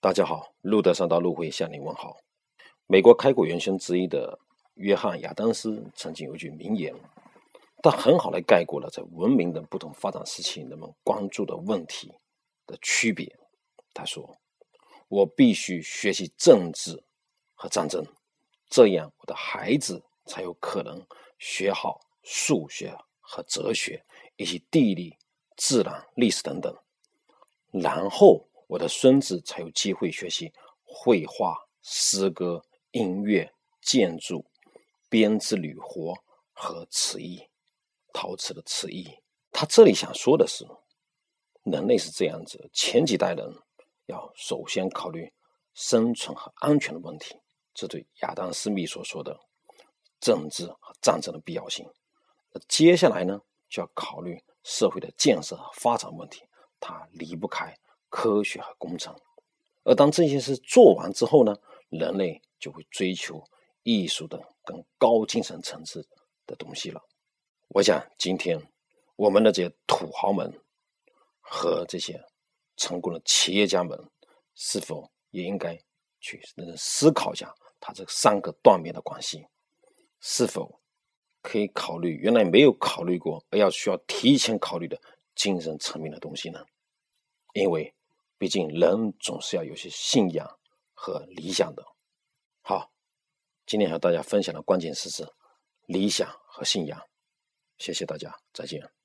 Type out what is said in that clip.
大家好，路德上道路会向你问好。美国开国元勋之一的约翰亚当斯曾经有一句名言，他很好的概括了在文明的不同发展时期人们关注的问题的区别。他说：“我必须学习政治和战争，这样我的孩子才有可能学好数学和哲学，以及地理、自然、历史等等。然后。”我的孙子才有机会学习绘画、诗歌、音乐、建筑、编织铝活和瓷艺、陶瓷的瓷艺。他这里想说的是，人类是这样子：前几代人要首先考虑生存和安全的问题，这对亚当·斯密所说的政治和战争的必要性。接下来呢，就要考虑社会的建设和发展问题，它离不开。科学和工程，而当这些事做完之后呢，人类就会追求艺术的更高精神层次的东西了。我想，今天我们的这些土豪们和这些成功的企业家们，是否也应该去思考一下他这三个断面的关系？是否可以考虑原来没有考虑过，而要需要提前考虑的精神层面的东西呢？因为。毕竟，人总是要有些信仰和理想的。好，今天和大家分享的关键词是理想和信仰。谢谢大家，再见。